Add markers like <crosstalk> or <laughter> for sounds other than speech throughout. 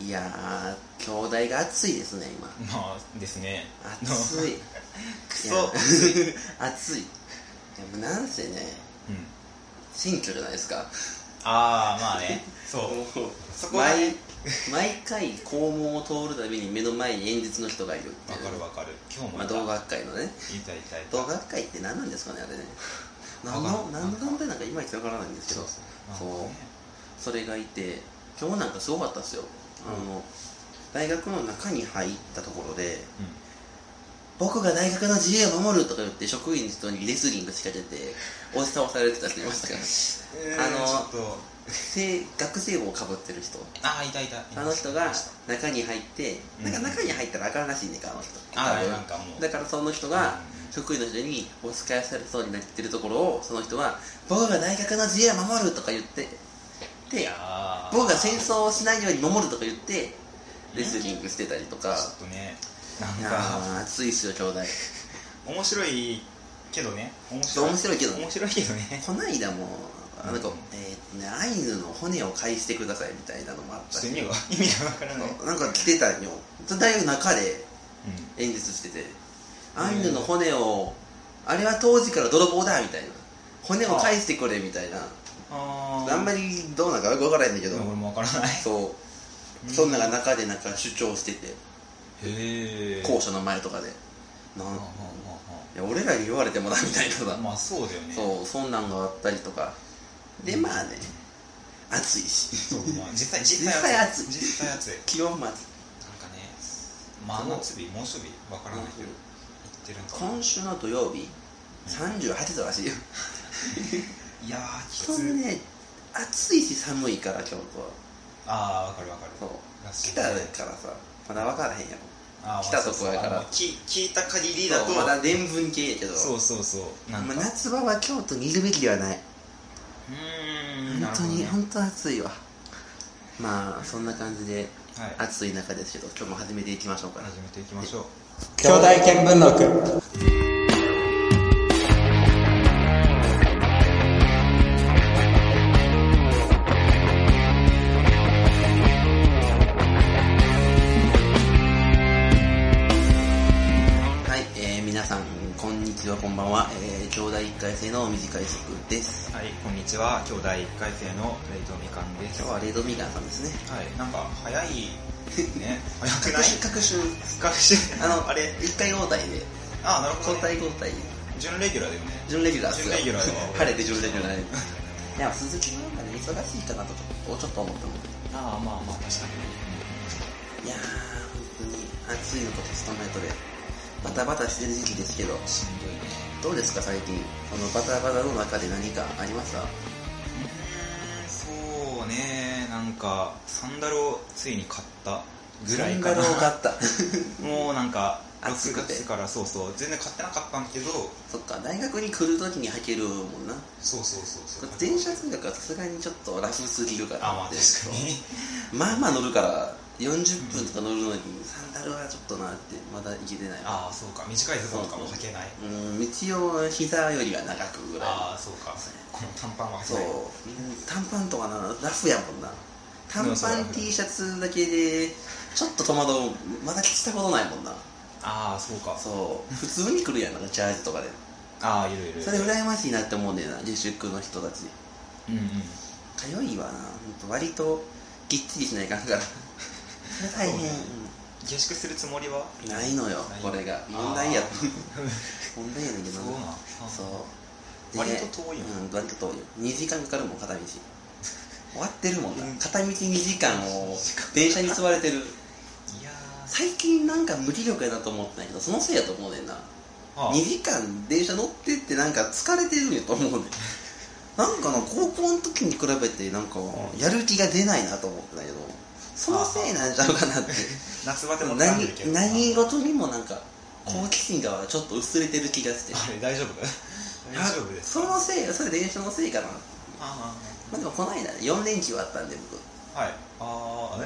いやー兄弟が熱いですね今。まあですね。熱い。<laughs> クいやソ <laughs> 熱い。熱いもうなんせねうん。選挙じゃないですか。ああまあね。そう。そこは毎ね。毎回校門を通るたびに目の前に演説の人がいるわかるわかる。今日もまあ、同学会のね。いたいたいた同学会って何なんですかねあれね。<laughs> 何の何の団体なんかいまいちわからないんですけど。そうね。それがいて今日なんかすごかったですよあの、大学の中に入ったところで僕が大学の自由を守るとか言って職員の人にレスリング仕掛けて押し倒されてた人いましたか？らうんあの学生帽をかぶってる人。ああいたいた。あの人が中に入ってうん。なんか中に入ったらあかんらしいねあの人。あなんかもう。だからその人が職員の人に押し返されそうになってるところをその人は僕が大学の自由を守るとか言っていでやー。僕が戦争をしないように守るとか言ってレスリングしてたりとか。ちょっとねなんか。ー熱いっすよ兄弟。<laughs> 面白いけどね。面白い。面白いけどね。面白いけどね。こないだもあなん。か、うんえーっとねアイヌの骨を返してくださいみたいなのもあったし。意味が意味がわからない。なんか来てたんよ。大学の中で演説してて。アイヌの骨をあれは当時から泥棒だみたいな。骨を返してくれみたいなああんまりどうなんかよく分からへんだけど。俺もわからない。そう。そんなが中でなんか主張してて。へえ校舎の前とかで。なんいや俺らに言われてもなみたいなさ。まあそうだよね。そうそんなんがあったりとか。でまあね。暑いし。そうまあ <laughs> 実際実実際際暑い。実際暑い。なんか気温も暑い。ね真夏日猛暑日わからないけど今週の土曜日38度らしいよ <laughs> いやーきそうついね暑いし寒いから京都は。ああわかるわかる。そう。らしい北だからさまだ分からへんやろ。来たとこやから。そうそうあのき聞いた限りだと。まだ伝聞系やけど。そうそうそう。なんか。まあ、夏場は京都にいるべきではない。うーんな本当に、本当暑いわ。まあそんな感じではい。暑い中ですけど今日も始めていきましょうか始めていきましょう。兄弟見聞録短い速です。はいこんにちは。兄弟一回生のレイトみかんです。今日はレードミガンさんですね。はいなんか早いね。<laughs> 早くない？各種学習あの <laughs> あれ？一回交代で。あなるほ交ど、ね、代交代。準レギュラーだよね。準レギュラー準レギュラーよ <laughs> 晴れて準レギュラーいや鈴木なんかね忙しいかなとちょっとちょっと思ったのでああまあまあ確かに。いやー本当に暑いのとストレートでバタバタしてる時期ですけど。しんどいねどうですか最近？このバタバタの中で何かありましたうーんそうね。なんかサンダルをついに買ったぐらいかな。サンダルを買った。<laughs> もうなんか6暑くて。月からそうそう。全然買ってなかったんだけど。そっか大学に来る時に履けるもんな。そうそうそうそう。電車通学はさすがにちょっとラフすぎるから。あまあ確かに。まあまあ乗るから40分とか乗るのにサンダルはちょっとなってまだいけてない。ああそうか。短いズボンとかも履けない。うん。一応膝よりは長くぐらいああそうかこの短パンは履けそうない短パンとかなラフやもん。な短パン T シャツだけでちょっと戸惑うまだ着たことないもん。なああそうかそう普通に来るやん。なん。かジャージとかでああいるいるそれ羨ましいなって思うん。だよな自粛の人たちうん。うん。かゆいわな割とぎっちりしないかん。から大変、下宿するつもりは？うんないのよこれが。問題や。<laughs> 問題やねんけどそうなん。そう。割と遠いのうん割と遠いよ。2時間かかるもん片道。<laughs> 終わってるもんなうん。片道2時間を電車に座れてる。いや最近なんか無気力やなと思ってないけどそのせいやと思うねんな。ーあ。2時間電車乗ってってなんか疲れてるんやと思うねん。<laughs> なんかな高校の時に比べてなんかやる気が出ないなと思ってないけどそのせいなんちゃうかなって夏バテも何何事にもなんか好奇心がちょっと薄れてる気がして。あれ大丈夫。大丈夫です。そのせいそれ電車のせいかな。あまあでもこの間4連休あったんで僕。あはい。ああ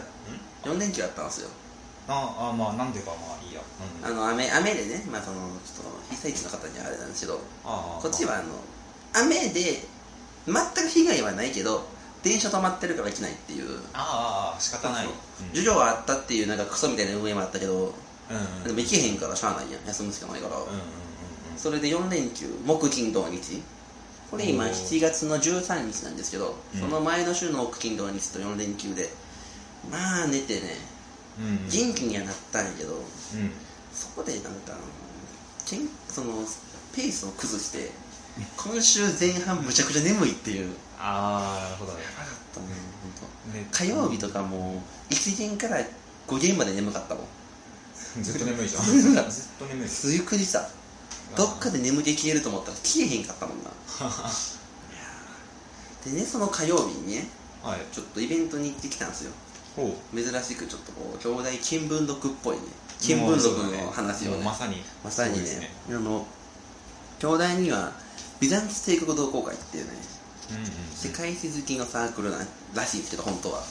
えん？4連休あったんですよ。ああまあなんでかまあいいや。あの雨雨でね、まあ、そのちょっと被災地の方にはあれなんですけどああこっちはあの雨で全く被害はないけど電車止まってるから来ないっていう。あーあー仕方ない。授業はあったっていうなんかクソみたいな運営もあったけどうんうんでも行けへんからしゃあないやん。休むしかないから、うんうんうんそれで4連休木金土日。これ今おー7月の13日なんですけど、うん。その前の週の木金土日と4連休でまあ寝てねうんうん。元気にはなったんやけどうん。そこでなんかけんそのペースを崩して今週前半むちゃくちゃ眠いっていうああなるほど。ねやばかったね本ね当。火曜日とかもう1限から5限まで眠かったもん。ずっと眠いじゃん。ずっと眠い。ゆっくりさ。どっかで眠気消えると思ったら消えへんかったもんな。<laughs> でねその火曜日にねはい。ちょっとイベントに行ってきたんですよ。珍しくちょっとこう兄弟見聞録っぽいね。見聞録の話をね。もうまさに。まさにね。そうですあの兄弟にはビザンツ帝国同好会っていうね世界史好きのサークルらしいんですけど本当は、は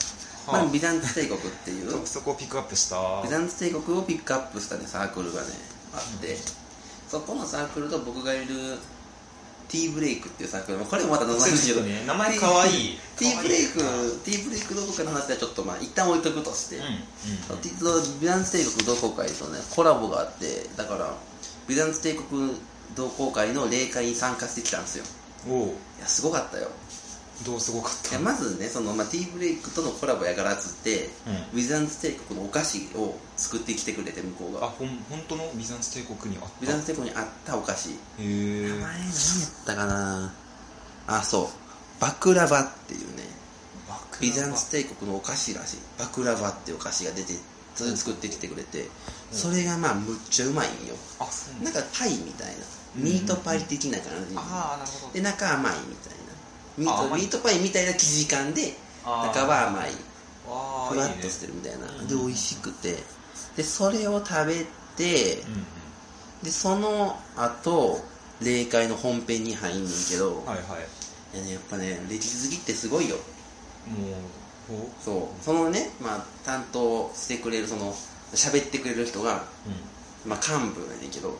あ。まあ、ビザンツ帝国っていう。そそこをピックアップした。ビザンツ帝国をピックアップしたねサークルがねあって、そこのサークルと僕がいるティーブレイクっていうサークル。もこれもまた謎なんですけど。ね。名前かわい。いティーブレイクティーブレイク同好会の話はちょっとまあ一旦置いとくとして、うんうんビザンツ帝国同好会とねコラボがあってだからビザンツ帝国同好会の霊会に参加してきたんですよおおいやすごかったよ。どうすごかった？いやまずねその、まあ、ティーブレイクとのコラボやからっつって、うん。ビザンツ帝国のお菓子を作ってきてくれて向こうあがほん本当の？ビザンツ帝国にあった？ビザンツ帝国にあったお菓子。へえ名前何やったかな？あそう。バクラバっていうねビザンツ帝国のお菓子らしい。バクラバっていうお菓子が出てそれ作ってきてくれて、それがまあむっちゃうまいんよ。あそうなんかパイみたいな。うんミートパイ的な感じ、ああなるほど。で中甘いみたいな。ミートミートパイみたいな生地感で中は甘い。ふわっとしてるみたいな。うんで美味しくて。でそれを食べてうんうん。でその後霊界の本編に入んねんけど、はいはい。いやね、やっぱね歴史好きってすごいよ。もうほそう。そのね、まあ、担当してくれるその喋ってくれる人が、ううん。まあ、幹部なんやけどお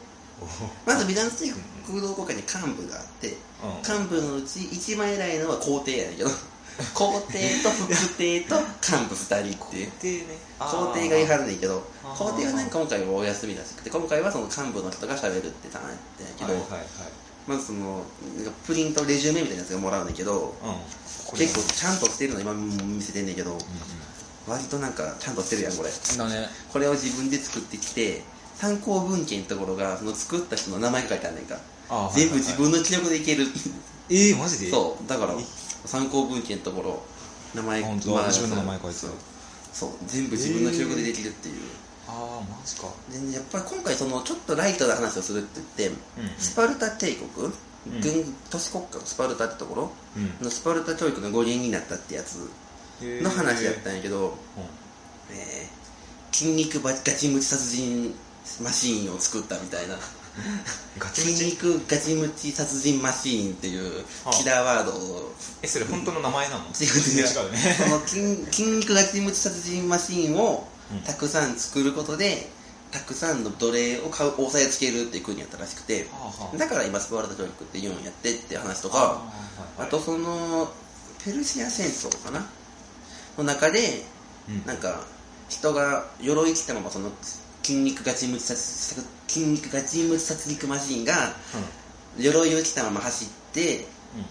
まず美男帝国同好会に幹部があってうん。幹部のうち一番偉いのは皇帝やねんけど <laughs> 皇帝と副帝と幹部二人っていう皇帝がいはるねんけど皇帝はね今回はお休みらしくて今回はその幹部の人が喋るってたんやけど、はいはいはい。まずそのなんかプリントレジュメみたいなやつがもらうねんけど結構ちゃんとしてるの今見せてんねんけどうん割となんかちゃんとしてるやんこれ。これを自分で作ってきて参考文献のところがその作った人の名前が書いてあんねんか。あ全部自分の記録でいける。えー、マジで？そうだからえ？参考文献のところ名前本当だ自分の名前書いてそう。るそう全部自分の記録でできるっていう、ああマジか。でやっぱり今回そのちょっとライトな話をするって言って、うんうん。スパルタ帝国、ん。軍都市国家？のスパルタってところ？うん。のスパルタ教育の語源になったってやつの話やったんやけど、えー筋肉バガチムチ殺人マシーンを作ったみたいな。ガチムチ？筋肉ガチムチ殺人マシーンっていうはあ。キラーワードを。えそれ本当の名前なの？違う違う。その筋筋肉ガチムチ殺人マシーンをうん。たくさん作ることでたくさんの奴隷を買う押さえつけるっていう国やったらしくてだから今スパルタ教育って言うんやってって話とあかあとそのペルシア戦争かな？の中でうん。なんか人が鎧着たままその筋肉ガチムチ殺筋肉ガチムチ殺戮マシーンが鎧を着たまま走って、うんうん。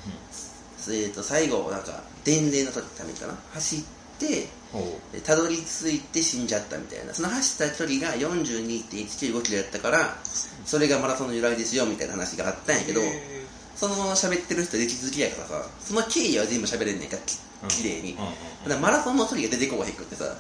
えー、と最後なんか伝令の時ためにかな？走ってたどり着いて死んじゃったみたいな。その走った距離が42.195キロやったからそれがマラソンの由来ですよみたいな話があったんやけどへその喋ってる人歴史好きやからさその経緯は全部喋れんねんかきうん。きれいに、うんうんだからマラソンの距離が出てこないくってさ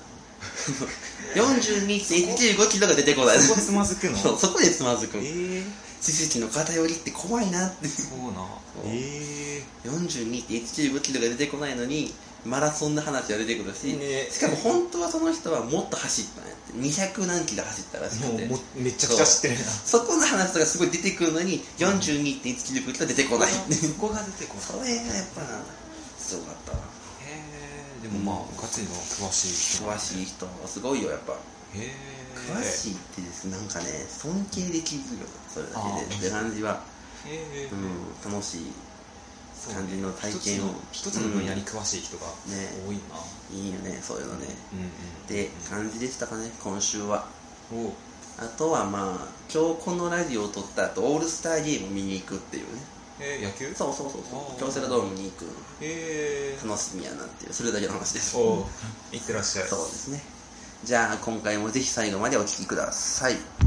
42.195キロが出てこない。ーそこつまずくの？そうそこでつまずく。えー、知識の偏りって怖いなって。そうな。そう。え42.195キロが出てこないのにマラソンの話が出てくるし、ね。しかも本当はその人はもっと走ったんやって。200何キロ走ったらしくて。ー、もうめちゃくちゃ知ってるなそこの話とかすごい出てくるのに42.1キロが出てこないそこが出てこそれがやっぱすごかったわでもまあガチの詳しい人。詳しい人すごいよやっぱ。へえ詳しいってですなんかね尊敬できるよそれだけで。って感じは、へえうん、楽しい感じの体験を。一つの分野に詳しい人がね多いな、いいよねそういうのね。って感じでしたかね今週は。おあとはまあ今日このラジオを撮った後オールスターゲーム見に行くっていうねえー、野球？そうそうそうそう。京セラドームに行くえー、楽しみやなっていうそれだけの話です。おいってらっしゃい。そうですね。じゃあ今回もぜひ最後までお聴きください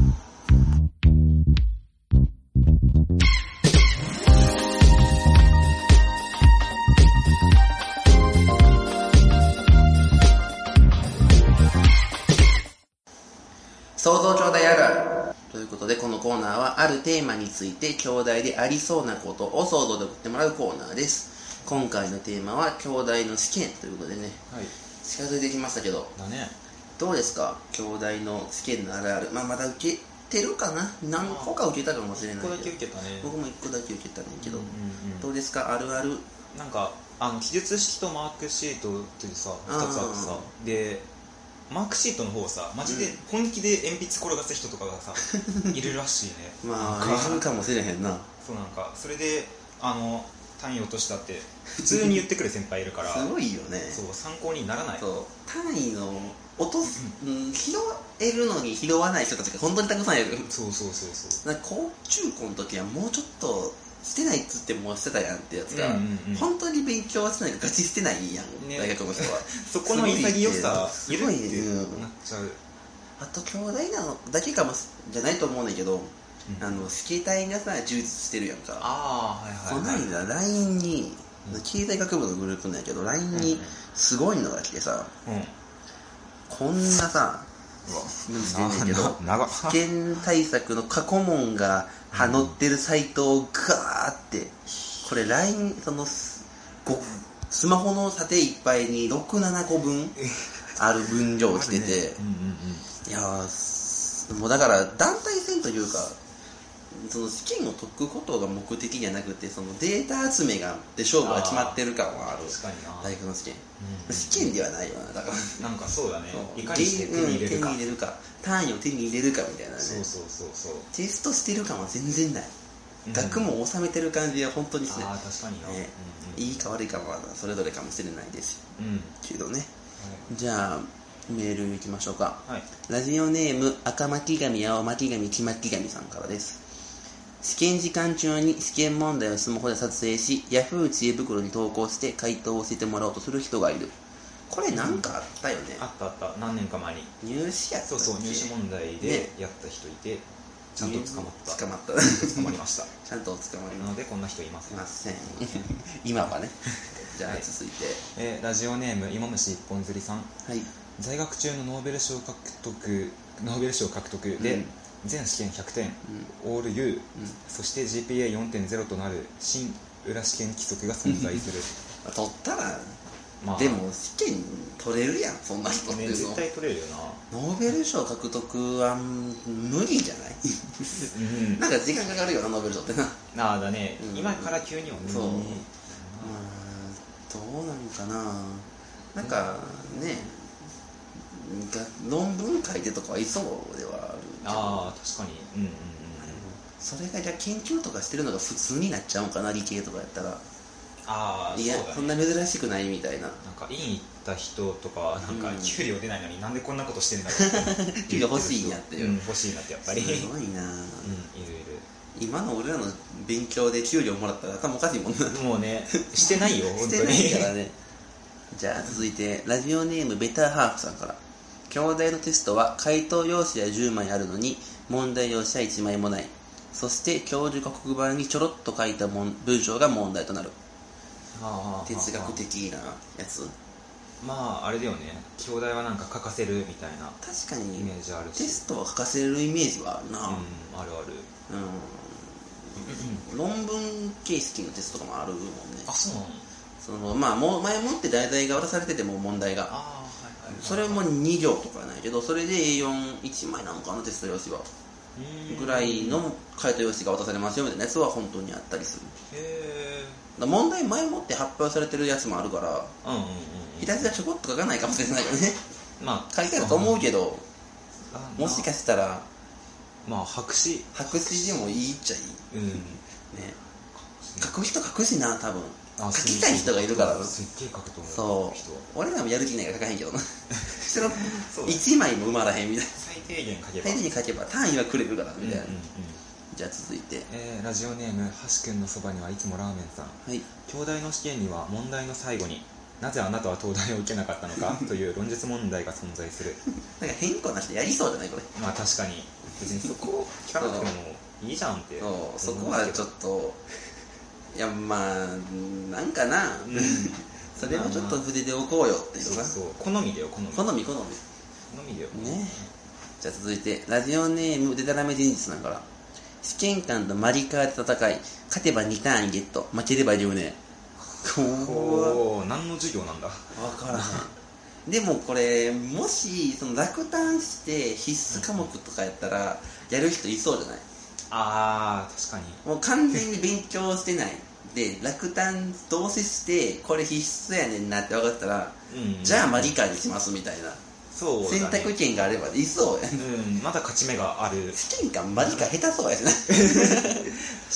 テーマについて兄弟でありそうなことを想像で送ってもらうコーナーです。今回のテーマは兄弟の試験ということでね。はい。近づいてきましたけど。だね。どうですか？兄弟の試験のあるある。まあまだ受けてるかな？何個か受けたかもしれない1個だけけど受けたね。僕も1個だけ受けたねんけど、うんうんうん。どうですか？あるある？なんかあの記述式とマークシートというさ2つあってさ。でマークシートの方さマジで本気で鉛筆転がす人とかがさ <laughs> いるらしいね。まあなんか。いるかもしれへんな。そうなんかそれであの単位落としたって普通に言ってくる先輩いるから。<laughs> すごいよね。そう参考にならない。そう。単位の落とす、うん、拾えるのに拾わない人たちが本当にたくさんいる。そうそうそうそう。なんか高中高の時はもうちょっとしてないっつってもうしてたやんってやつが、うんうんうん。本当に勉強はしてないガチしてないやん、ね。大学の人は。<laughs> そこの潔さすごいね。てうんなっちゃう。あと兄弟なのだけかもしじゃないと思うねんだけど、うん。あのスケーターがさ充実してるやんか。ああはいこのはい。はい間 LINE にうん。経済学部のグループなんやけど LINE にすごいのが来てさうん。こんなさうなんしてんねんけどな長っ。試験対策の過去問がは載ってるサイトをガーってこれ LINE そのすごスマホの縦いっぱいに67個分ある分量来てて、うんうんうん。いやもうだから団体戦というかその試験を解くことが目的じゃなくてそのデータ集めがで勝負が決まってる感はある。大学の試験。うん。試験ではないよなだから。なんかそうだね。いかにして手に入れるか。うん手に入れるか。単位を手に入れるかみたいなね。そうそうそうそう。テストしてる感は全然ない、うん学問を収めてる感じは本当にしないああ確かにな。ね。うんいいか悪いかはそれぞれかもしれないです。うん。うんけどね。じゃあメールいきましょうか。はい。ラジオネーム赤巻紙青巻紙黄巻紙さんからです試験時間中に試験問題をスマホで撮影しヤフー知恵袋に投稿して回答を教えてもらおうとする人がいる。これなんかあったよね、あったあった。何年か前に。入試やったっけ？そうそう入試問題でやった人いてちゃんと捕まった。捕まった。捕まりました。<laughs> ちゃんと捕まりなのでこんな人いません。ません。<laughs> 今はね。<laughs> じゃあはい。続いて。えーラジオネーム芋虫一本釣りさん。はい。在学中のノーベル賞獲得ノーベル賞獲得で、うん全試験100点、オール U、うん。そして GPA4.0 となる新裏試験規則が存在する。取ったらまあ。でも試験取れるやんそんな人って絶対取れるよな。ノーベル賞獲得はうん無理じゃない？うん。なんか時間かかるよなノーベル賞ってな。まああだね、うん。今から急にはね。そう。あどうなんかな。なんかね。が論文書いてとかはいそうではあああ確かに。うんうんうんそれがじゃあ研究とかしてるのが普通になっちゃうんかな理系とかやったら。ああいやそんな珍しくないみたいな。なんか院行った人とかはなんかうん。給料出ないのになんでこんなことしてるんだろう。っ <laughs> て給料欲しいんやっていう。うん、欲しいなってやっぱり。すごいな。うんいるい今の俺らの勉強で給料もらったら頭おかしいもんな。るもうねしてないよ本当にしてないからね。じゃあ続いてラジオネームベターハーフさんから兄弟のテストは回答用紙は10枚あるのに問題用紙は1枚もない。そして教授が黒板にちょろっと書いた文章が問題となる。はあ哲学的なやつ。まああれだよね。兄弟はなんか書かせるみたいな確かイメにージあるし。テストは書かせるイメージはあるな。うんあるある。うん。<clears throat> 論文形式のテストとかもあるもんね。あそうなの？そのまあもう前もって題材が渡されてても問題が。ああそれも2行とかないけどそれで A41 枚なのかなテスト用紙は。ぐらいの回答用紙が渡されますよみたいなやつは本当にあったりする。へだから問題前もって発表されてるやつもあるからえうんうんうん。ひたすらちょこっと書かないかもしれないよね。まあ書いてあると思うけどあもしかしたらまあ白紙。白紙でもいいっちゃいい。うん。ね。書く人書くしな多分。あ書きたい人がいるからな。すっげえ書くと思うそう。人。俺らもやる気ないから書かへんけどな。<laughs> そのそう。だ1枚も埋まらへんみたいな。最低限書けば。最低に書けば。単位はくれるからみたいな、うんうんうん。じゃあ続いて。えーラジオネームはしくんのそばにはいつもラーメンさん。はい。兄弟の試験には問題の最後になぜあなたは東大を受けなかったのか <laughs> という論述問題が存在する。なんか変更な人やりそうじゃないこれ。まあ確かに。別にそこを聞かなくてもいいじゃんってそう。そこはちょっといやまあなんかな、うん。それはちょっと筆でおこうよっていうなそうそう。好みだよ好み。好み好み。好みだよ。ねじゃあ続いてラジオネームでたらめ人事さんから試験官とマリカーで戦い勝てば2単位ゲット負ければ留年こおお何の授業なんだ？分からへん。でもこれもしその落胆して必須科目とかやったらやる人いそうじゃない？あー確かに。もう完全に勉強してない。で落胆どうせしてこれ必須やねんなって分かったら、うん。じゃあマリカーにしますみたいな、そうだ、ね、選択権があればいそうやん。うんまだ勝ち目がある。試験官マリカー下手そうやしな。確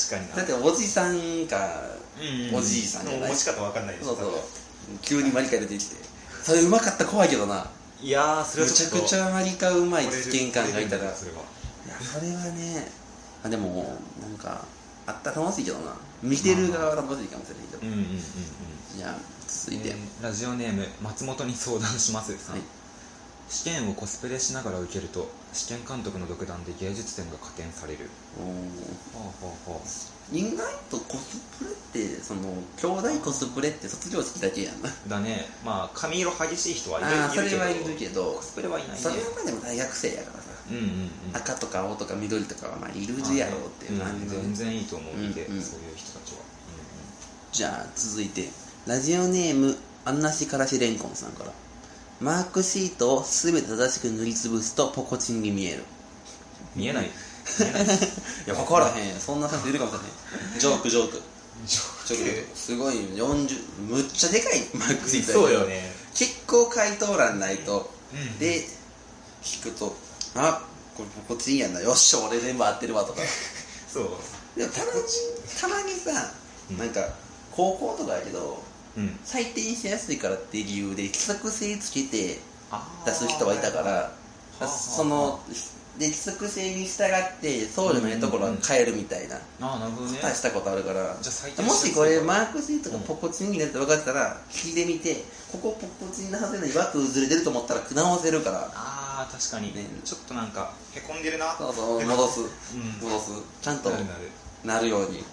かにな。だっておじさんか、うん。おじいさんじゃない？持ち方わかんないでしょそうそう。急にマリカ出てきて。それうまかったら怖いけどな。いやーそれめちゃはちょっと。くちゃマリカうまい試験官がいたら。いやそれは。それはねあでもなんかあったら楽しいけどな。見てる側は楽しいかもしれないけど、うんうんうんうん。じゃあ続いて、えーラジオネーム松本に相談しますさん、はい。試験をコスプレしながら受けると試験監督の独断で芸術点が加点される。おー。はあはあはあ。意外とコスプレってその兄弟コスプレって卒業式だけやんな。だね。まあ髪色激しい人はいるああそれいるけどはいるけど。コスプレはいないね。それはまあでも大学生やからさうんうんうん。赤とか青とか緑とかはまあいるやろうっていう感じ。で、うん全然いいと思う見て、うんうん。そういう人たちは、じゃあ続いてラジオネームあんなしからしれんこんさんから。マークシートを全て正しく塗りつぶすとポコチンに見える。うん、見えない。見えない。<laughs> いや分からへん。そんな先生いるかもしれへんジョークジョーク。ジョーク。すごい40むっちゃでかいマークシートそうよね。結構回答欄ないと、うん。で引くとあこれポコチンやな。よっしゃ俺全部合ってるわとか。<laughs> そう。でもたまにたまにさ、うん。なんか高校とかやけどうん。採点しやすいからっていう理由で規則性つけて出す人はいたからはあそので規則性に従ってそうじゃないところは変えるみたいな。ああなるほどね。答えしたことあるから。じゃあ採点もしこれマあークシートがポコチンになって分かってたら聞いてみてここポコチンのはずなのに枠ずれてると思ったら直せるからあー確かに、ね。ちょっとなんかへこんでるな。そうそう戻す。うん。戻す。ちゃんとなるなる。なるように。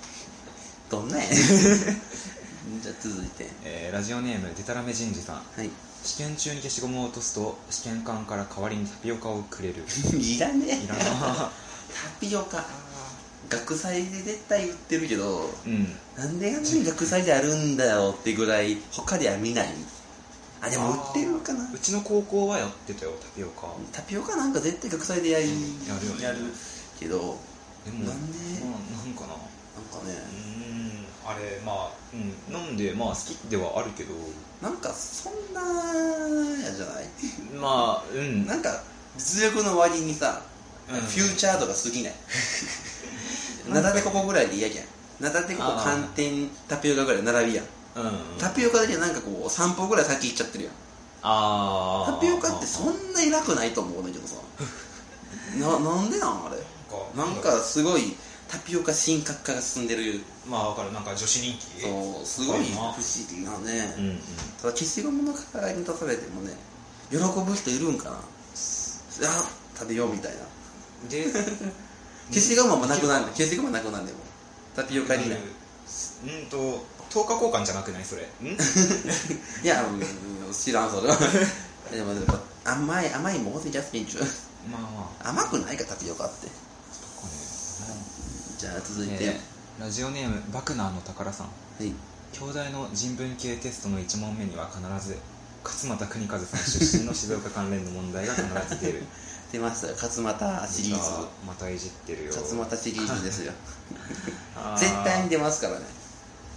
どんなやねん。<laughs> じゃあ続いて。えーラジオネームデタラメ人事さん。はい。試験中に消しゴムを落とすと試験官から代わりにタピオカをくれる。いらねえ。いらな。<laughs> タピオカ学祭で絶対売ってるけどうん。なんであんなに学祭であるんだよってぐらい他では見ないあでも売ってるかな。うちの高校はやってたよタピオカ。タピオカなんか絶対学祭でやるやるよね。やるけどでもなんで？まあなんかな。なんかね。うーんあれまあ、うん、飲んでまあ好きではあるけど。なんかそんなやじゃない？まあうん。なんか実力の割にさ、うん。フューチャー度が過ぎない？ナタデココぐらいで嫌じゃん。ナタデココあー寒天タピオカぐらい並びやんうんタピオカだけなんかこう3歩ぐらい先行っちゃってるやん。ああタピオカってそんな偉くないと思うんだけどさ。ななんでなんあれ？なんかすごいタピオカ神格化が進んでる。まあわかる。なんか女子人気。そうすごい不思議なね、うんうん。ただ消しゴムの代わりに出されてもね喜ぶ人いるんかな。あ食べようみたいな。で <laughs> 消しゴムもなくなんで消しゴムなくなんでも。タピオカにないうんと10日交換じゃなくない？それ。<laughs> ん？いや、うん、知らんそれは。<laughs> でもやっぱ甘い甘いもんジャスミンチュまあまあ。甘くないかタピオカって。こじゃあ続いれ、て、えーラジオネームバクナーの宝さん。はい。兄弟の人文系テストの1問目には必ず勝俣邦和さん出身の静岡関連の問題が必ず出る。<laughs> 出ましたよ。勝俣シリーズ。またいじってるよ。勝俣シリーズですよ。絶対に出ますからね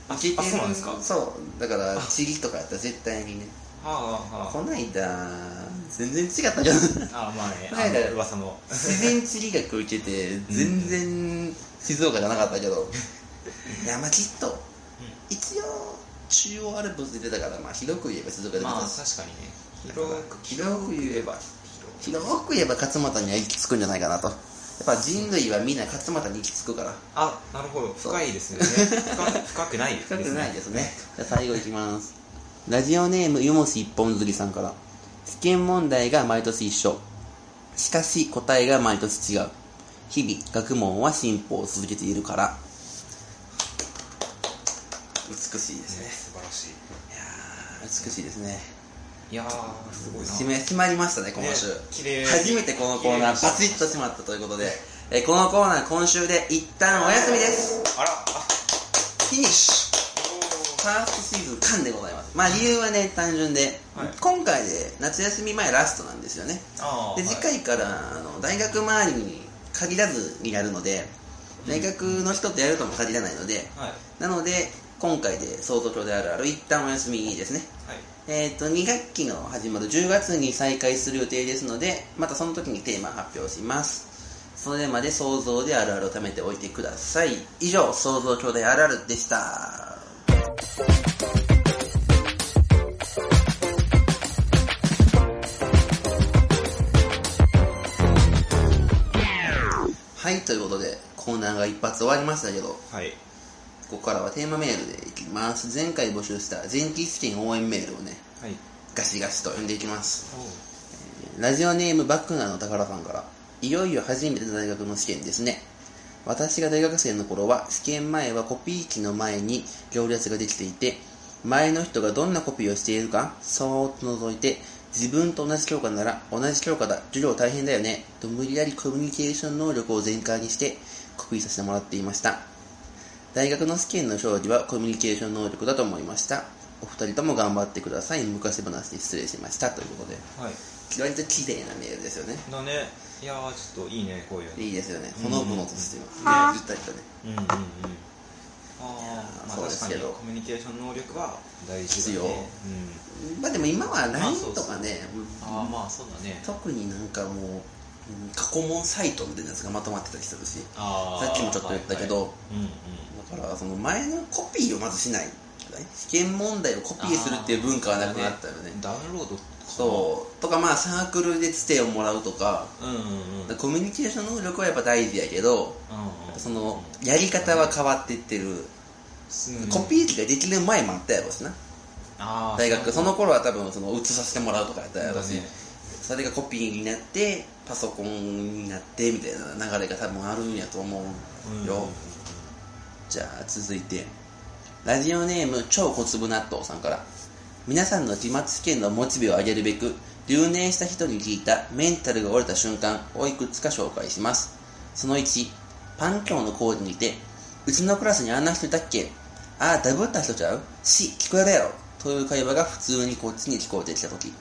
あそうなんですか？そう。だからチリとかやったら絶対にね。はあはこないだ全然違ったけどああまあねこないだ噂の自然地理学受けて全然静岡じゃなかったけど。<laughs> いやまあきっと一応中央アルプスで出たからまあ広く言えば静岡でまあし確かにね。広く広く言えば広く言えば勝俣には行き着くんじゃないかなとやっぱ人類はみんな勝俣に行き着くから。あなるほど。深いですね。深 <laughs> 深くないです深くないですね。じゃあ最後いきます。ラジオネーム湯もし一本釣りさんから。試験問題が毎年一緒。しかし答えが毎年違う。日々学問は進歩を続けているから。美しいですね素晴らしい。いやー美しいですねいやーすごいな。締め締まりましたね今週、ね綺麗。初めてこのコーナーバチッと締まったということで、えーこのコーナー今週で一旦お休みです。あら。あフィニッシュ。ファーストシーズン完でございます。まあ理由はね単純で、はい。今回で夏休み前ラストなんですよね。あーで次回からあの大学周りに限らずにやるので大学の人とやるとも限らないので。はい。なので今回で相当教であるある一旦お休みですね。はいえっ、と2学期の始まる10月に再開する予定ですのでまたその時にテーマ発表します。それまで想像であるあるを貯めておいてください。以上想像兄弟あるあるでした。はいということでコーナーが一発終わりましたけど。はい。ここからはテーマメールでいきます。前回募集した前期試験応援メールをねはい。ガシガシと読んでいきます。ラジオネームバックナーの宝さんからいよいよ初めての大学の試験ですね。私が大学生の頃は試験前はコピー機の前に行列ができていて前の人がどんなコピーをしているかそーっと覗いて自分と同じ教科なら同じ教科だ。授業大変だよね。と無理やりコミュニケーション能力を全開にしてコピーさせてもらっていました大学の試験の勝利はコミュニケーション能力だと思いました。お二人とも頑張ってください。昔話で失礼しました。ということで。はい。割と綺麗なメールですよね。だね。いやーちょっといいねこういうの。いいですよね。うん。ほのぼのとしてますねゆったりとね。うんうんうん。ああまあそうで確かにすけどコミュニケーション能力は大事必要。だねうん。まあでも今はまあ LINE とかね。ああまあそうだね。特になんかもううん過去問サイトみたいなやつがまとまってたりするし。さっきもちょっと言ったけど。はいはい。うんうん。だからその前のコピーをまずしない。試験問題をコピーするっていう文化はなくなったよね。ダウンロードそう。とかまあサークルでつてをもらうとか。うんうんうん。うんコミュニケーション能力はやっぱ大事やけどうんそのやり方は変わっていってる。うん。コピー機ができる前もあったやろうしな。大学。その頃は多分その移させてもらうとかやったやろうし、それがコピーになってパソコンになってみたいな流れが多分あるんやと思ううんよ、じゃあ続いてラジオネーム超小粒納豆さんから。皆さんの期末試験のモチベを上げるべく留年した人に聞いたメンタルが折れた瞬間をいくつか紹介します。その1パン教の講義にてうちのクラスにあんな人いたっけ？ああダブった人ちゃう？し聞こえるやろ。という会話が普通にこっちに聞こえてきた時。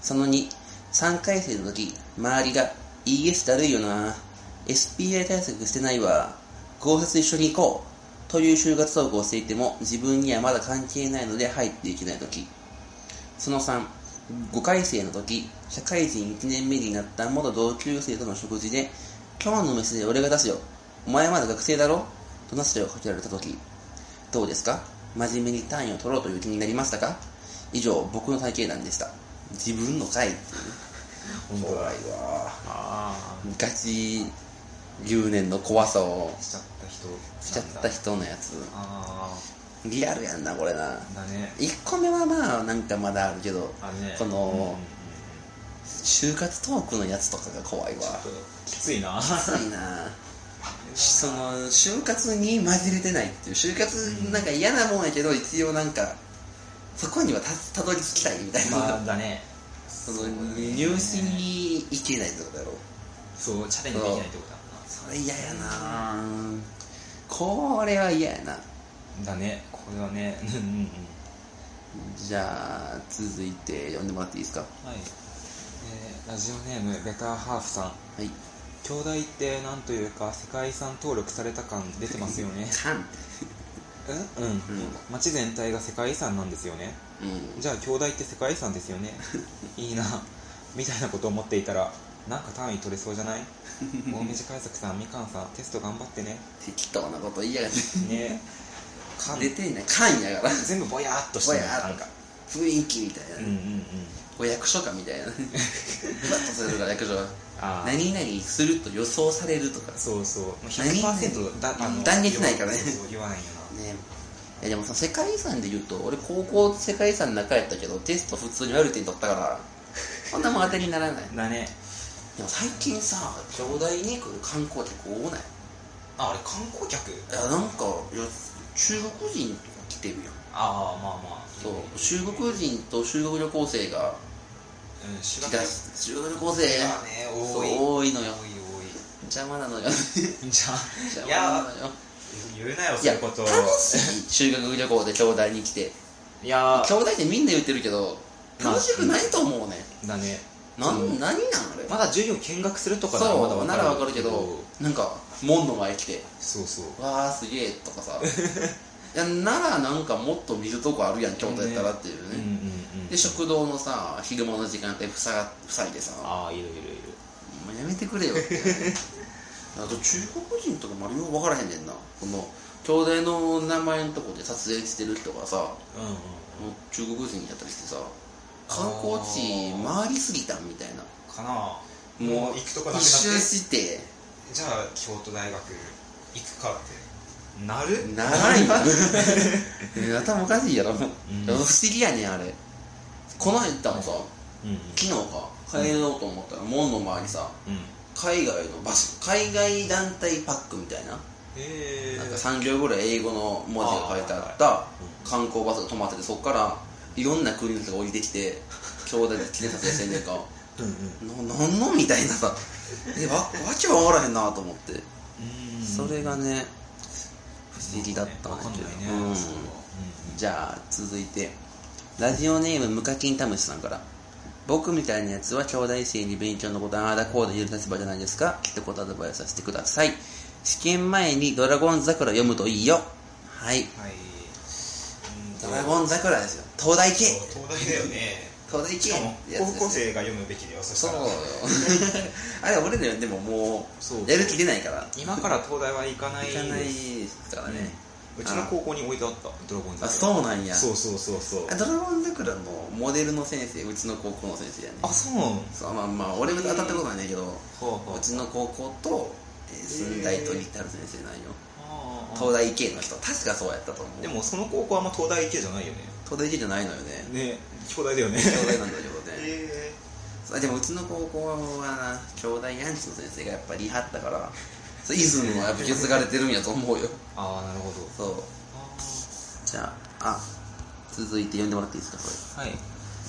その2、3回生の時、周りが ES だるいよな、SPI 対策してないわ、合説一緒に行こう、という就活トークをしていても自分にはまだ関係ないので入っていけない時。その3、5回生の時、社会人1年目になった元同級生との食事で、今日の飯で俺が出すよ、お前まだ学生だろ？となすをかけられた時。どうですか？真面目に単位を取ろうという気になりましたか？以上、僕の体験談でした。自分の回っていう怖いわ。あガチ留年の怖さをあしちゃった人しちゃった人のやつ。あリアルやんな、これな。ね1個目はまあ、なんかまだあるけど、ねこの就活トークのやつとかが怖いわ。きついなきついなその、就活に混じれてないっていう。就活なんか嫌なもんやけど、一応なんか、そこにはたたどり着きたいみたいな。まあだねその入試に行けないってことだろそうチャレンジできないってことだそれ嫌やなこれは嫌やな。なだね。これはね。うんうんうん。じゃあ続いて読んでもらっていいですか？はい、えーラジオネームベターハーフさん。はい。兄弟ってなんというか世界遺産登録された感出てますよね。<laughs> かん <laughs> うん。うん、町全体が世界遺産なんですよね。うん。じゃあ兄弟って世界遺産ですよね。<laughs> いいな。みたいなこと思っていたらなんか単位取れそうじゃない？<laughs> 大道海賊さんみかんさんテスト頑張ってね。適当なこと言いやがって。ね。缶出てな。い缶やから。全部ぼやっとしてやか。雰囲気みたいな、うんうんうん。こう役所かみたいな。ふわっとするから役所は。何々すると予想されるとか。そうそう。もう何100%だあの断言しないからね。言わないよ <laughs> ね。いやでもさ世界遺産で言うと俺高校世界遺産の中やったけどテスト普通に悪い点取ったから <laughs> こんなもん当てにならない。なだねでも最近さ兄弟に来る観光客多ない？ああれ観光客？いやなんかいや中国人とか来てるやん。ああまあまあ。そう。中国人と中国旅行生がうん修来た。中国旅行。生？がねそう多い多いのよ。多い邪魔なのよ。多いじゃあ邪いや魔なのよ。言うなよいやそういうこと。楽しい。修学旅行で兄弟に来て。いや兄弟ってみんな言ってるけど楽しくないと思うね、だねなん何なんあれ？まだ授業見学するとかならまだそうわならわかるけどなんか門の前来て。そうそう。わあすげえとかさ。<laughs> いやならなんかもっと見るとこあるやん京都やったらっていうね。うんうんうんで食堂のさ昼間の時間帯塞が塞いでさ。ああいるいるいる。もうやめてくれよって。ね <laughs> あと中国人とかまるよう分からへんねんな。この兄弟の名前のとこで撮影してる人がさうんうん中国人やったりしてさ観光地回りすぎたみたいな。かな。もう行くとこって。一周して。じゃあ京都大学行くかってなる？長いわ頭おかしいやろ、<laughs> ん不思議やねんあれ。この間もさうん。うん昨日か帰ろうと思ったら門の周りさうん。海外のバス海外団体パックみたいな。なんか3行ぐらい英語の文字が書いてあった観光バスが止まっててそこからいろんな国の人が降りてきて <laughs> 兄弟で記念撮影してんねんか。うんうん。ななんのみたいなさ。えわわけわからへんなと思って。うん。それがね不思議だったんだけど、うん。じゃあ続いて。ラジオネームムカキンタムシさんから。僕みたいなやつは兄弟生に勉強のことああだこうだ言える立場じゃないですか。一言アドバイスさせてください。試験前にドラゴン桜読むといいよ。はい。はい。ンドラゴン桜ですよ。東大系。東大だよね。東大系高校生が読むべきだよそしたら。そう。よ <laughs> あれ俺らでももそう。うやる気出ないから。今から東大は行かない行かないですからね、うちの高校に置いてあった。ドラゴンあ桜そうなんや。そうそうそうそう。あドラゴン桜のモデルの先生うちの高校の先生やね。あそうそうまあまあ俺は当たったことないねんだけど、ほうほううちの高校と、えー、寸大と日太郎先生なんよ。あー東大系の人確かそうやったと思う。でもその高校はあんま東大系じゃないよね。東大系じゃないのよね。ね兄弟だよね。兄弟なんだけどね。へ <laughs> あでもうちの高校はな兄弟アンチの先生がやっぱりいはったからイズムはやっぱ受け継がれてるんやと思うよ。ああなるほど。そう。あじゃああ続いて読んでもらっていいですかこーはい、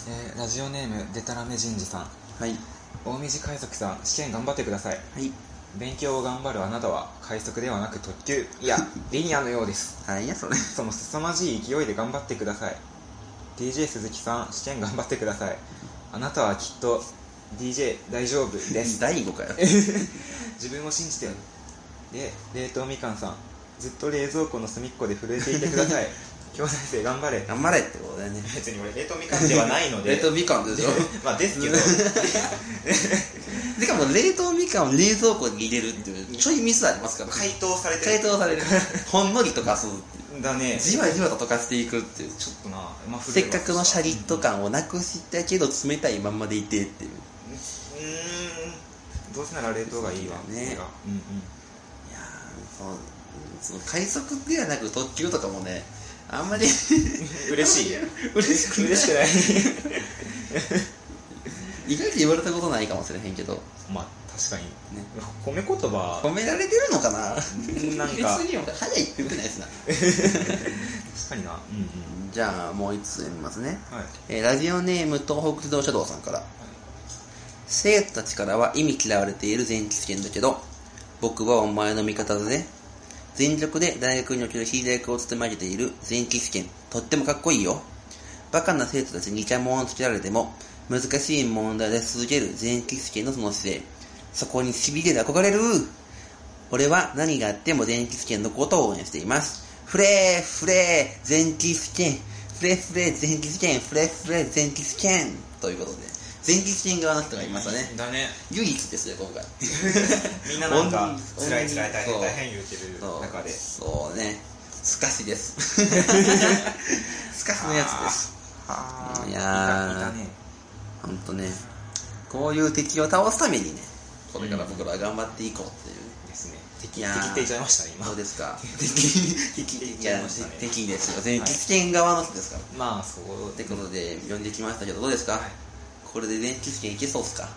えーラジオネームデタラメ人事さん。れはい。大水海賊さん試験頑張ってください。はい勉強を頑張るあなたは快速ではなく特急いやリニアのようです。はいやそれ。その凄まじい勢いで頑張ってください。DJ 鈴木さん試験頑張ってください。あなたはきっと DJ 大丈夫です。<laughs> 第5かよ。<laughs> 自分を信じて。で冷凍みかんさん。ずっと冷蔵庫の隅っこで震えていてください兄弟生頑張れ。頑張れってことだよね。別に俺冷凍みかんではないので。冷凍みかんでしょ？<laughs> まあですけど。<laughs> しかも冷凍みかんを冷蔵庫に入れるっていうちょいミスありますから。解凍されて解凍される。<laughs> ほんのり溶かすだね。じわじわと溶かしていくっていう。ちょっとな、まあ、せっかくのシャリッと感をなくしたけど冷たいまんまでいてっていう。うーん。どうせなら冷凍がいいわ。ね。うんうん。いやーそう。その快速ではなく特急とかもねあんまり。<laughs> 嬉しい。嬉しくない。嬉しくない意外と言われたことないかもしれへんけど。まあ確かに。ね。褒め言葉。褒められてるのかな？なんか。別に俺早いって言ってないですな。<laughs> 確かにな。うんうん。じゃあもう一つ読みますね、はい。えーラジオネーム東北自動車道さんから。生徒たちからは意味嫌われている前期試験だけど僕はお前の味方だぜ全力で大学におけるヒール役を務め上げている前期試験。とってもかっこいいよ。バカな生徒たちにイチャモンをつけられても難しい問題で続ける前期試験のその姿勢。そこにしびれる憧れる。俺は何があっても前期試験のことを応援しています。フレーフレー前期試験。フレフレ前期試験。フレフレ前期試験。ということで。前期試験側の人がいましたね。だね。唯一ですよ今回。<laughs> みんななんか辛い辛い大変そう。大変言うてるそう中で。そうね。スカシです。<laughs> スカシのやつです。はあいやー。ね。ほんとね。こういう敵を倒すためにね。これから僕らは頑張っていこうっていうですね。敵敵って言っちゃいましたね今。どうですか。<laughs> 敵敵って言っちゃいましたね。敵ですよ全はい。敵権側の人ですから。まあそう。ってことで呼んできましたけどどうですか、はいこれで電気試験いけそうっすか？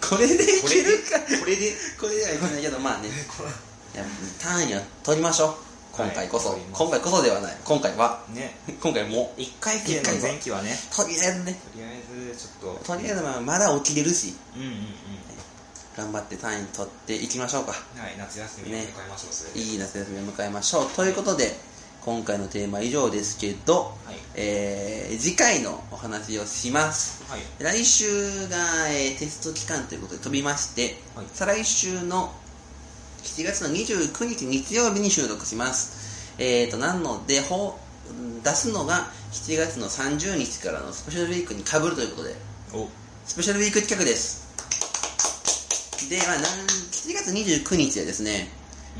これでいこれでけるか？これでこれではいけないけどまあね。<laughs> いや単位は取りましょう。今回こそ、今回こそではない。今回は。ね。<laughs> 今回も一回生の前期はね。とりあえずね。とりあえずちょっと。とりあえずまあまだ起きれるし。うんうんうん。頑張って単位取っていきましょうか。はい夏休みを迎えましょうそれで。いい夏休みを迎えましょう。ということで今回のテーマは以上ですけど、はい。えー次回のお話をします。はい。来週が、えーテスト期間ということで飛びまして、はい。再来週の7月の29日日曜日に収録します。えーとなのでほう出すのが7月の30日からのスペシャルウィークにかぶるということでお。スペシャルウィーク企画です。で、まあ、なん7月29日はですね、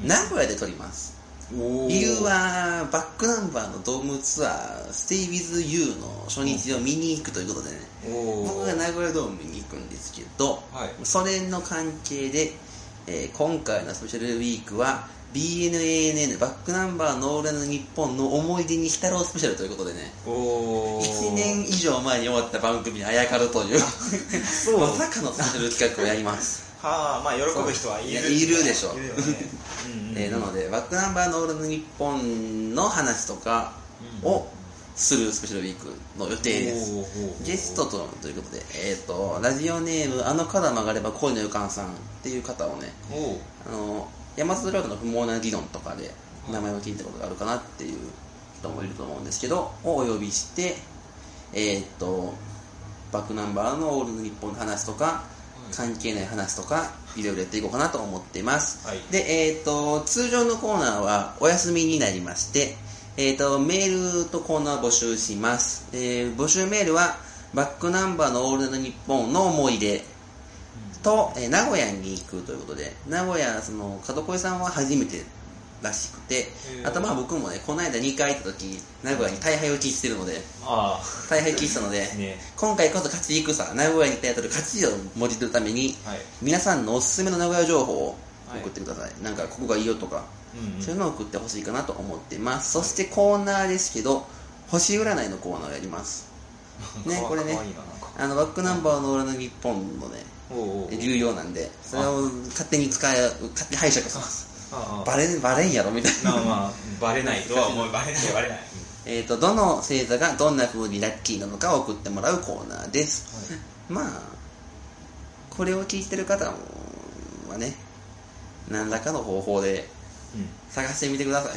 うん。名古屋で撮ります。お理由はバックナンバーのドームツアー Stay with You の初日を見に行くということでね、お僕が名古屋ドームに行くんですけど、はい。それの関係で、えー今回のスペシャルウィークは BNANN バックナンバーノーレの日本の思い出に浸ろうスペシャルということでね。お1年以上前に終わった番組にあやかるという。<laughs> まさかのスペシャル企画をやります、はあまあ喜ぶ人はいる。いるでしょう。んうんえーなのでバックナンバーノーレの日本の話とかをするスペシャルウィークの予定です。ゲストとということで、えー、とラジオネームあの角曲がれば恋の予感さんっていう方をねあの山里亮太の不毛な議論とかで名前を聞いたことがあるかなっていう人もいると思うんですけどをお呼びしてえっ、とバックナンバーのオールの日本の話とか関係ない話とかいろいろやっていこうかなと思っています、はい。でえっ、と通常のコーナーはお休みになりましてえっ、とメールとコーナーを募集します、えー募集メールはバックナンバーのオールナイトニッポンの思い出と、えー名古屋に行くということで名古屋その門越さんは初めてらしくてあとまあ僕もねこの間2回行った時名古屋に大敗を聞いてるのであ大敗聞いてたので、あね。今回こそ勝ちに行くさ名古屋に行ったやつで勝ちをもじるためにはい。皆さんのおすすめの名古屋情報を送ってください、なんかここがいいよとか、うんうん。そういうのを送ってほしいかなと思ってます。そしてコーナーですけど星占いのコーナーをやります。<laughs> ねこれね。あのバックナンバーの俺の日本のねおーおー流用なんでそれを勝手に使い勝手に拝借しますバレんバレんやろみたいな。まあまあバレないとは思うバレないバレない。<laughs> えーとどの星座がどんな風にラッキーなのかを送ってもらうコーナーです、まあこれを聞いてる方はね何らかの方法でうん。探してみてください。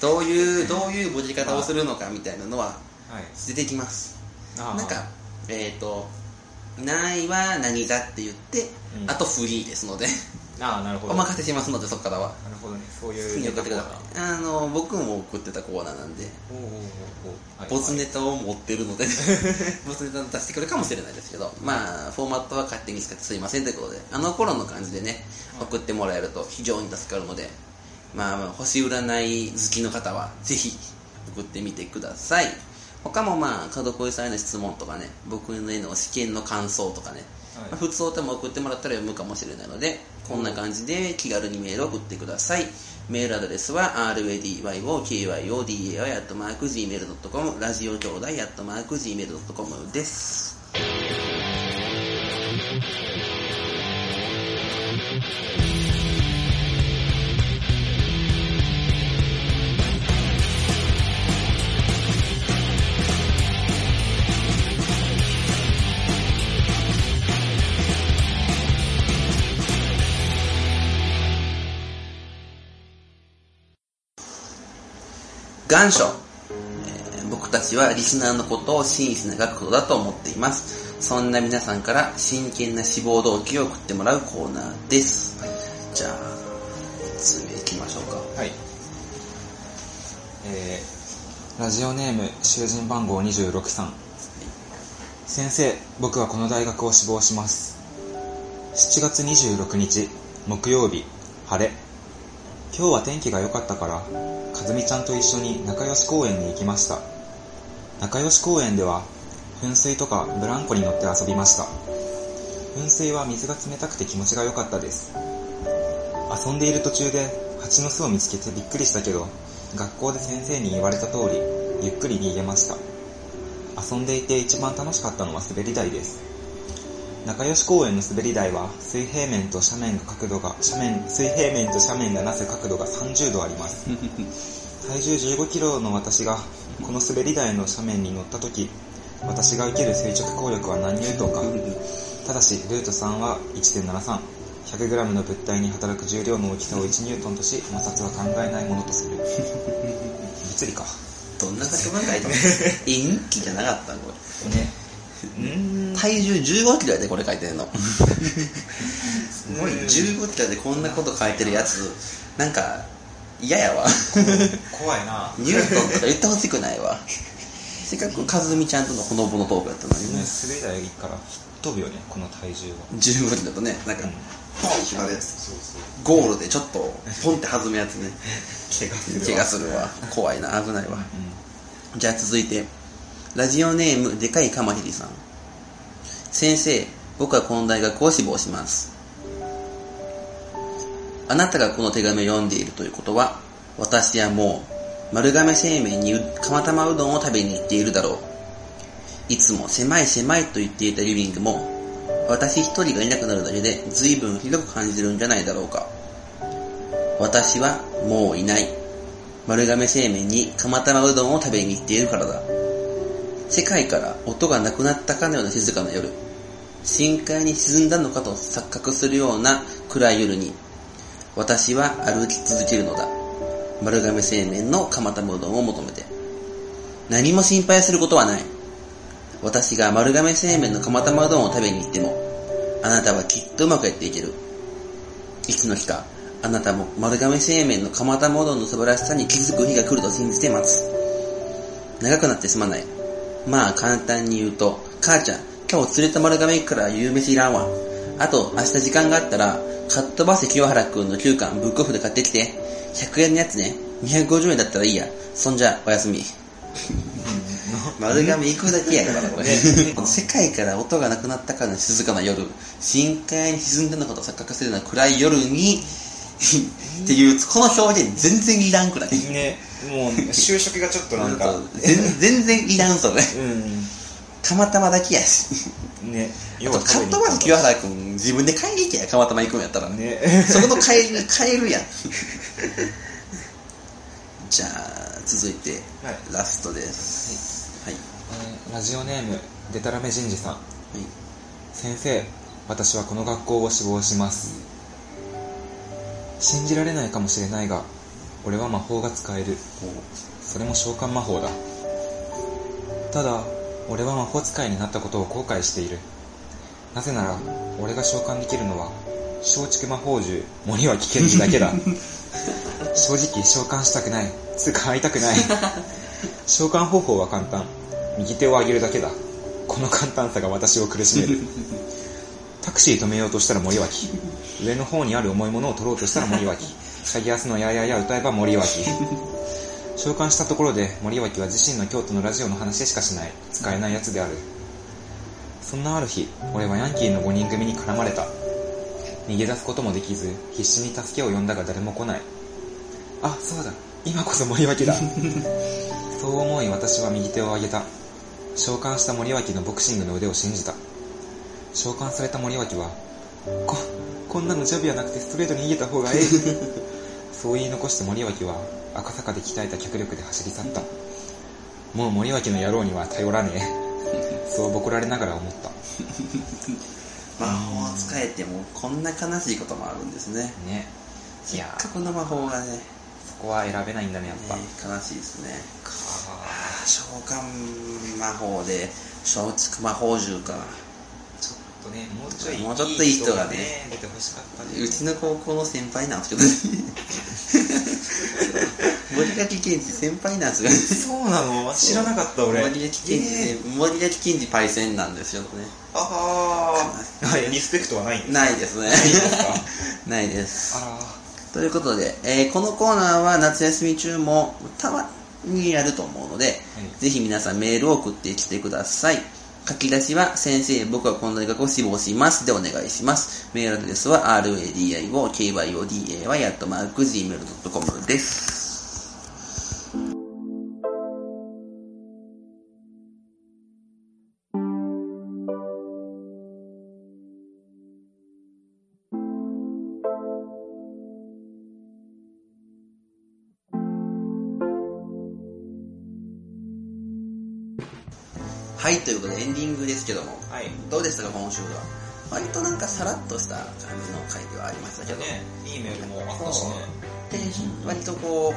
どういう <laughs> どういうボジ方をするのかみたいなのははい。出てきます。ああ。なんかえっ、と何位は何座って言って、うん。あとフリーですのでああなるほど。お任せしますのでそこからは。なるほどね。そう好いうきに送ってあの僕も送ってたコーナーなんでボツネタを持ってるので <laughs> ボツネタ出してくるかもしれないですけどまあフォーマットは勝手に使ってすいませんということであの頃の感じでね送ってもらえると非常に助かるのでまあ星占い好きの方はぜひ送ってみてください。他もまあ門越さんへの質問とかね僕への試験の感想とかね、はい。普通歌も送ってもらったら読むかもしれないのでこんな感じで気軽にメールを送ってください。メールアドレスは radyokyodai.gmail.com ラジオ兄弟 .gmail.com です。願書、えー僕たちはリスナーのことを真摯な学徒だと思っています。そんな皆さんから真剣な志望動機を送ってもらうコーナーです、はいじゃあ1つ目いきましょうか。はい。えー、ラジオネーム囚人番号26さん。先生僕はこの大学を志望します。7月26日木曜日晴れ。今日は天気が良かったから、和美ちゃんと一緒に仲良し公園に行きました。仲良し公園では、噴水とかブランコに乗って遊びました。噴水は水が冷たくて気持ちが良かったです。遊んでいる途中で蜂の巣を見つけてびっくりしたけど、学校で先生に言われた通り、ゆっくり逃げました。遊んでいて一番楽しかったのは滑り台です。仲良し公園の滑り台は水平面と斜面が角度が、斜面、水平面と斜面がなす角度が30度あります。<laughs> 体重15キロの私がこの滑り台の斜面に乗った時、私が受ける垂直抗力は何ニュートンか。ただし、ルート3は1.73。100g の物体に働く重量の大きさを1ニュートンとし、摩擦は考えないものとする。<laughs> 物理か。どんな作文書いたの <laughs> 陰気じゃなかったの？こね。体重15キロやで、これ書いてんの。すごいね。15キロでこんなこと書いてるやつ、なんか、嫌やわ。怖いな。ニュートンとか言ってほしくないわ。せっかく和美ちゃんとのほのぼのトークやったのにねね。滑り台から飛ぶよね、この体重は。15キロだとね、なんかうん、ポンって決まるやつ。ゴールでちょっと、ポンって弾むやつね。<laughs> 怪我するわ。怪我するわ。怖いな、危ないわ。うじゃあ続いて、ラジオネーム、でかいカマヒリさん。先生、僕はこの大学を志望します。あなたがこの手紙を読んでいるということは、私はもう、丸亀製麺に釜玉うどんを食べに行っているだろう。いつも狭い狭いと言っていたリビングも、私一人がいなくなるだけで随分広く感じるんじゃないだろうか。私はもういない。丸亀製麺に釜玉うどんを食べに行っているからだ。世界から音がなくなったかのような静かな夜。深海に沈んだのかと錯覚するような暗い夜に、私は歩き続けるのだ。丸亀製麺の釜玉うどんを求めて。何も心配することはない。私が丸亀製麺の釜玉うどんを食べに行っても、あなたはきっとうまくやっていける。いつの日か、あなたも丸亀製麺の釜玉うどんの素晴らしさに気づく日が来ると信じて待つ。長くなってすまない。まあ簡単に言うと、母ちゃん、今日連れた丸亀行くから夕飯いらんわ。あと、明日時間があったら、かっ飛ばせ清原くんの9巻ブックオフで買ってきて。100円のやつね。250円だったらいいや。そんじゃ、おやすみ。丸亀行くだけやから、これ。世界から音がなくなったからの静かな夜、深海に沈んだのかと錯覚するような暗い夜に、っていう、この表現全然いらんくらい？ん。ね、もう、就職がちょっとなんか、全全然いらん、それ。うたまたまだけやし。ん。ね、あと、カットバス清原くん、自分で買いに行けや、たまたま行くんやったら。ね。そこの買える、買えるやん。じゃあ、続いて、はいラストです。はい。えーラジオネーム、デタラメ人事さん。はい。先生、私はこの学校を志望します。信じられないかもしれないが、俺は魔法が使える。それも召喚魔法だ。ただ、俺は魔法使いになったことを後悔している。なぜなら、俺が召喚できるのは、松竹魔法獣、森脇健児だけだ。<laughs> 正直召喚したくない。つうか会いたくない。召喚方法は簡単。右手を上げるだけだ。この簡単さが私を苦しめる。<laughs> タクシー止めようとしたら森脇。上の方にある重いものを取ろうとしたら森脇。鍵安のややや歌えば森脇。召喚したところで森脇は自身の京都のラジオの話しかしない。使えないやつである。そんなある日、俺はヤンキーの5人組に絡まれた。逃げ出すこともできず、必死に助けを呼んだが誰も来ない。あ、そうだ。今こそ森脇だ。<laughs> そう思い私は右手を上げた。召喚した森脇のボクシングの腕を信じた。召喚された森脇は、こ、こんなのジャブやなくてストレートに逃げた方がええ。<laughs> そう言い残して森脇は赤坂で鍛えた脚力で走り去った。もう森脇の野郎には頼らねえ。そうボコられながら思った。<laughs> 魔法を使えても、こんな悲しいこともあるんですね。ね。いせっやかくの魔法がね、そこは選べないんだね、やっぱ。ね悲しいですね。かあー召喚魔法で、松竹魔法獣か。とね、もうちょいもうちょっといい人がね出てほしかったね。うちの高校の先輩なんですけどね。<laughs> 森垣健児先輩なんですよね。そうなの？知らなかった俺。森垣健児えね、森垣健児パイセンなんですよね。ああ。はい、リスペクトはないんですないですね。ないです <laughs> いです。あということで、えーこのコーナーは夏休み中もたまにやると思うので、ぜひ皆さんメールを送ってきてください。書き出しは、先生、僕はこの大学を志望しますでお願いします。メールアドレスは、radio.kyoday.gmail.com です。はい、ということでエンディングですけども、はい。どうでしたか、今週は。割となんかさらっとした感じの回ではありましたけど、ね、いいメールもあったしね。テンション割とこ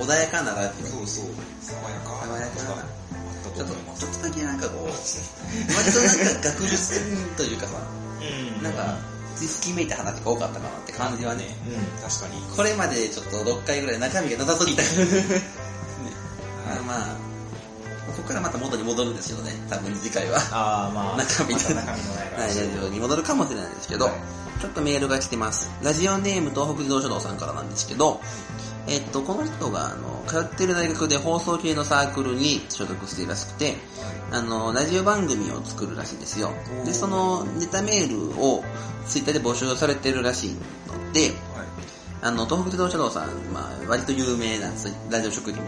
う、穏やかなラジオ。そうそう。爽やか爽やかなちょっと。ちょっとだけなんかこう、割となんか学術というかさ、うんなんか、知識めいた話が多かったかなって感じはね、うん、確かに。これまでちょっと6回ぐらい中身がなさすぎた <laughs> ね、はいまあ、ここからまた元に戻るんですけどね、多分次回は。あー、まあ、中身中身のないはい、ラジオに戻るかもしれないですけど、はいちょっとメールが来てます。ラジオネーム東北自動車道さんからなんですけど、えっと、この人が、あの、通っている大学で放送系のサークルに所属しているらしくて、あの、ラジオ番組を作るらしいんですよ。で、そのネタメールをツイッターで募集されてるらしいので、はい。あの、東北自動車道さん、まあ、割と有名なラジオ職人の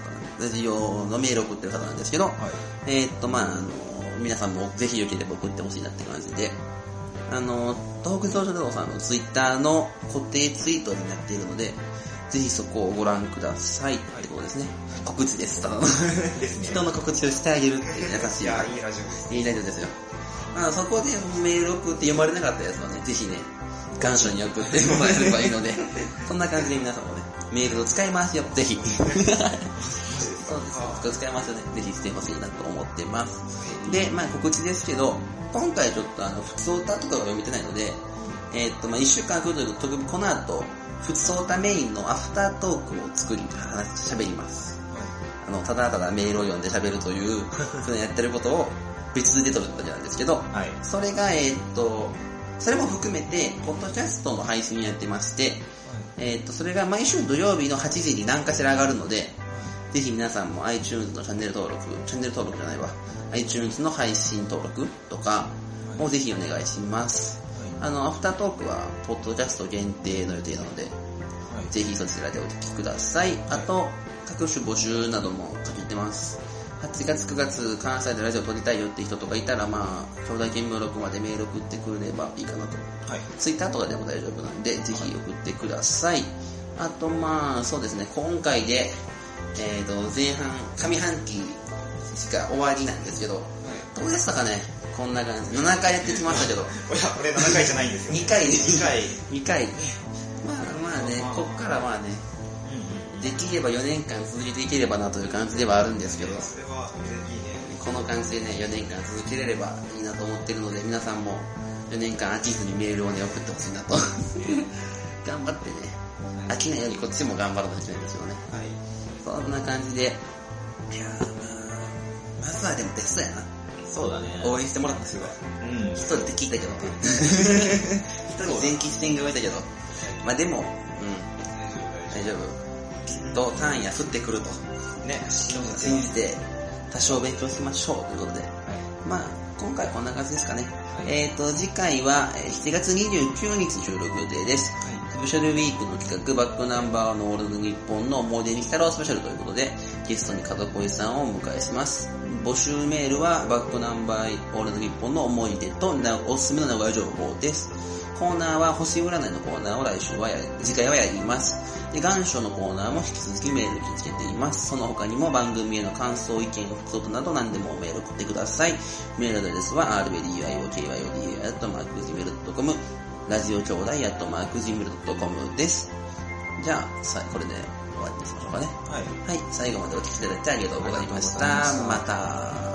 方ラジオのメールを送ってる方なんですけど、はい。えーっと、まああの、皆さんもぜひよければ送ってほしいなって感じで、あの、東北自動車道さんのツイッターの固定ツイートになっているので、ぜひそこをご覧くださいってことですね。告知です、ただの。人の告知をしてあげるっていう優しい。いや、いいラジオです。いいラジオですよ。まあそこでメール送って読まれなかったやつはね、ぜひね、願書に送ってもらえればいいので、<laughs> そんな感じで皆さんもね、メールを使いますよ、ぜひ。そうです。使いますよね。ぜひしてほしいなと思ってます。で、まあ告知ですけど、今回ちょっとあの、普通歌とかが読めてないので、えーっと、まあ一週間来ると特にこの後、普通歌メインのアフタートークを作り、話、喋ります。あの、ただただメールを読んで喋るという、<laughs> そのやってることを別で撮るわけなんですけど、はい。それが、えーっと、それも含めて、ポッドキャストの配信やってまして、えーっと、それが毎週土曜日の8時に何かしら上がるので、ぜひ皆さんも iTunes のチャンネル登録、チャンネル登録じゃないわ、iTunes の配信登録とかをぜひお願いします。あの、アフタートークは、ポッドキャスト限定の予定なので、ぜひそちらでお聞きください。あと、各種募集などもかけてます。8月9月関西でラジオ撮りたいよって人とかいたら、まあ、兄弟見聞録までメール送ってくれればいいかなと。はい。ツイッターとかでも大丈夫なんで、ぜひ送ってください。あと、まあ、そうですね、今回で、えっ、と、前半、上半期しか終わりなんですけど、どうでしたかね？こんな感じ。7回やってきましたけど、<laughs> いや、これ7回じゃないんですよ。2回で2回。2回。まあまあね、こっからまあね、できれば4年間続けていければなという感じではあるんですけど。この感じでね、4年間続けれればいいなと思ってるので、皆さんも4年間飽きずにメールをね、送ってほしいなと。<laughs> 頑張ってね、飽きないようにこっちも頑張らないといけないんですよね。はい。そんな感じで、いやーまあ、まずはでもテストやな。そうだね。応援してもらったすごい。うん。一人で聞いたけど。<laughs> 一人全喫してんがいたけど。まあでも、うん、大丈夫。きっと単位は降ってくると。ね、信じて、多少勉強しましょうということで。まあ、今回こんな感じですかね。えっ、と、次回はえー7月29日収録予定です。スペシャルウィークの企画、バックナンバーのオールド日本の思い出に来たろうスペシャルということで、ゲストに風小井さんをお迎えします。募集メールは、バックナンバーオールド日本の思い出とおすすめの名古屋情報です。コーナーは星占いのコーナーを来週はや、次回はやります。で、願書のコーナーも引き続きメール受け付けています。その他にも番組への感想、意見、不通など何でもメール送ってください。メールアドレスは rbdiokyyoda.gmail.com ラジオ兄弟 .gmail.com です。じゃあ、さこれで終わりにしましょうかね。はい。はい、最後までお聞きいただいてありがとうございました。ありがとうございましたまた。